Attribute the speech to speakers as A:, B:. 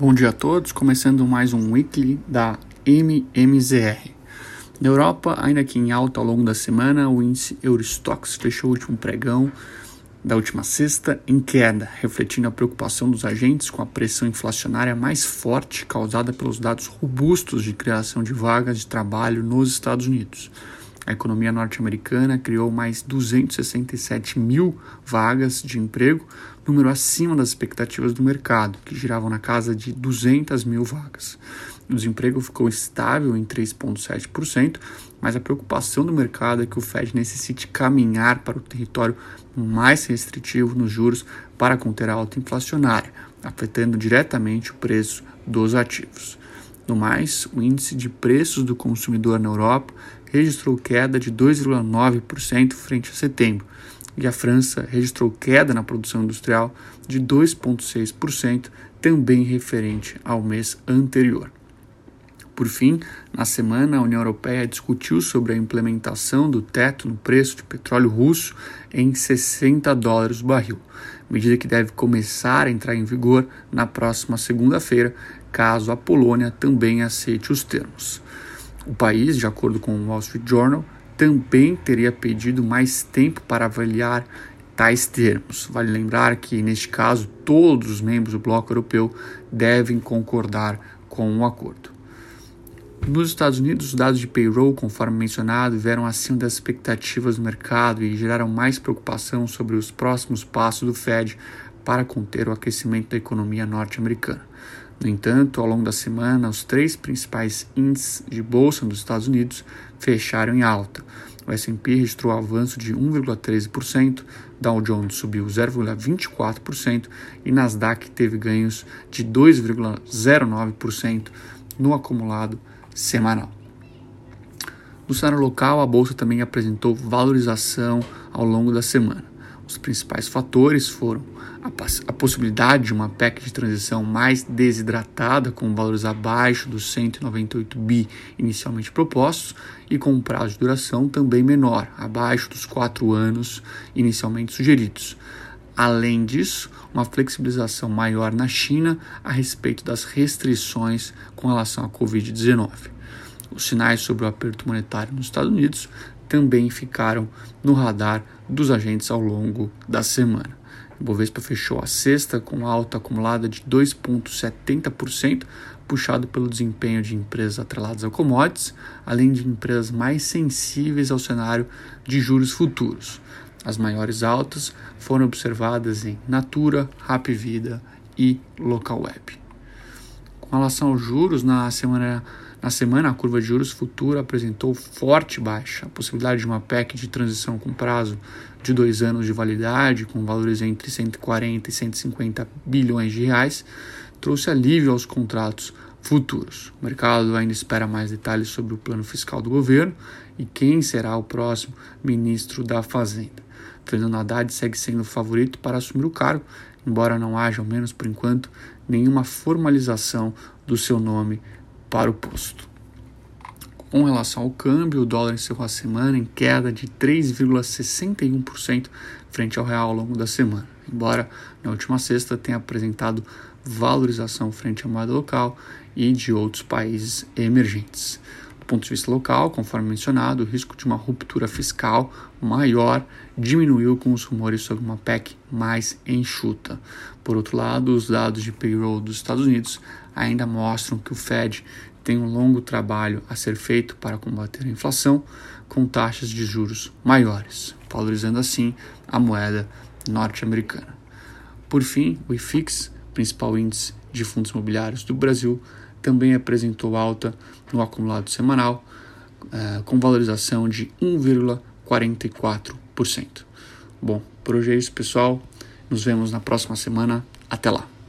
A: Bom dia a todos, começando mais um weekly da MMZR. Na Europa, ainda que em alta ao longo da semana, o índice Eurostox fechou o último pregão da última sexta em queda, refletindo a preocupação dos agentes com a pressão inflacionária mais forte causada pelos dados robustos de criação de vagas de trabalho nos Estados Unidos. A economia norte-americana criou mais 267 mil vagas de emprego, número acima das expectativas do mercado, que giravam na casa de 200 mil vagas. O desemprego ficou estável em 3,7%, mas a preocupação do mercado é que o Fed necessite caminhar para o território mais restritivo nos juros para conter a alta inflacionária, afetando diretamente o preço dos ativos. No mais, o índice de preços do consumidor na Europa registrou queda de 2,9% frente a setembro, e a França registrou queda na produção industrial de 2,6%, também referente ao mês anterior. Por fim, na semana, a União Europeia discutiu sobre a implementação do teto no preço de petróleo russo em 60 dólares o barril, medida que deve começar a entrar em vigor na próxima segunda-feira, caso a Polônia também aceite os termos. O país, de acordo com o Wall Street Journal, também teria pedido mais tempo para avaliar tais termos. Vale lembrar que, neste caso, todos os membros do bloco europeu devem concordar com o acordo. Nos Estados Unidos, os dados de payroll, conforme mencionado, vieram acima das expectativas do mercado e geraram mais preocupação sobre os próximos passos do Fed para conter o aquecimento da economia norte-americana. No entanto, ao longo da semana, os três principais índices de bolsa dos Estados Unidos fecharam em alta. O S&P registrou avanço de 1,13%, Dow Jones subiu 0,24% e Nasdaq teve ganhos de 2,09% no acumulado semanal. No cenário local, a bolsa também apresentou valorização ao longo da semana. Os principais fatores foram a, a, possibilidade de uma PEC de transição mais desidratada, com valores abaixo dos 198 bi inicialmente propostos e com um prazo de duração também menor, abaixo dos quatro anos inicialmente sugeridos. Além disso, uma flexibilização maior na China a respeito das restrições com relação à Covid-19. Os sinais sobre o aperto monetário nos Estados Unidos também ficaram no radar dos agentes ao longo da semana. O Bovespa fechou a sexta com alta acumulada de 2,70%, puxado pelo desempenho de empresas atreladas a commodities, além de empresas mais sensíveis ao cenário de juros futuros. As maiores altas foram observadas em Natura, Rap Vida e Local Web. Com relação aos juros, na semana na semana, a curva de juros futura apresentou forte baixa. A possibilidade de uma PEC de transição com prazo de dois anos de validade, com valores entre 140 e 150 bilhões de reais, trouxe alívio aos contratos futuros. O mercado ainda espera mais detalhes sobre o plano fiscal do governo e quem será o próximo ministro da Fazenda. Fernando Haddad segue sendo o favorito para assumir o cargo, embora não haja, ao menos por enquanto, nenhuma formalização do seu nome para o posto. Com relação ao câmbio, o dólar encerrou a semana em queda de 3,61% frente ao real ao longo da semana, embora na última sexta tenha apresentado valorização frente à moeda local e de outros países emergentes. Ponto de vista local, conforme mencionado, o risco de uma ruptura fiscal maior diminuiu com os rumores sobre uma PEC mais enxuta. Por outro lado, os dados de payroll dos Estados Unidos ainda mostram que o Fed tem um longo trabalho a ser feito para combater a inflação com taxas de juros maiores, valorizando assim a moeda norte-americana. Por fim, o IFIX, principal índice de fundos imobiliários do Brasil, também apresentou alta no acumulado semanal, uh, com valorização de 1,44%. Bom, por hoje é isso, pessoal. Nos vemos na próxima semana. Até lá.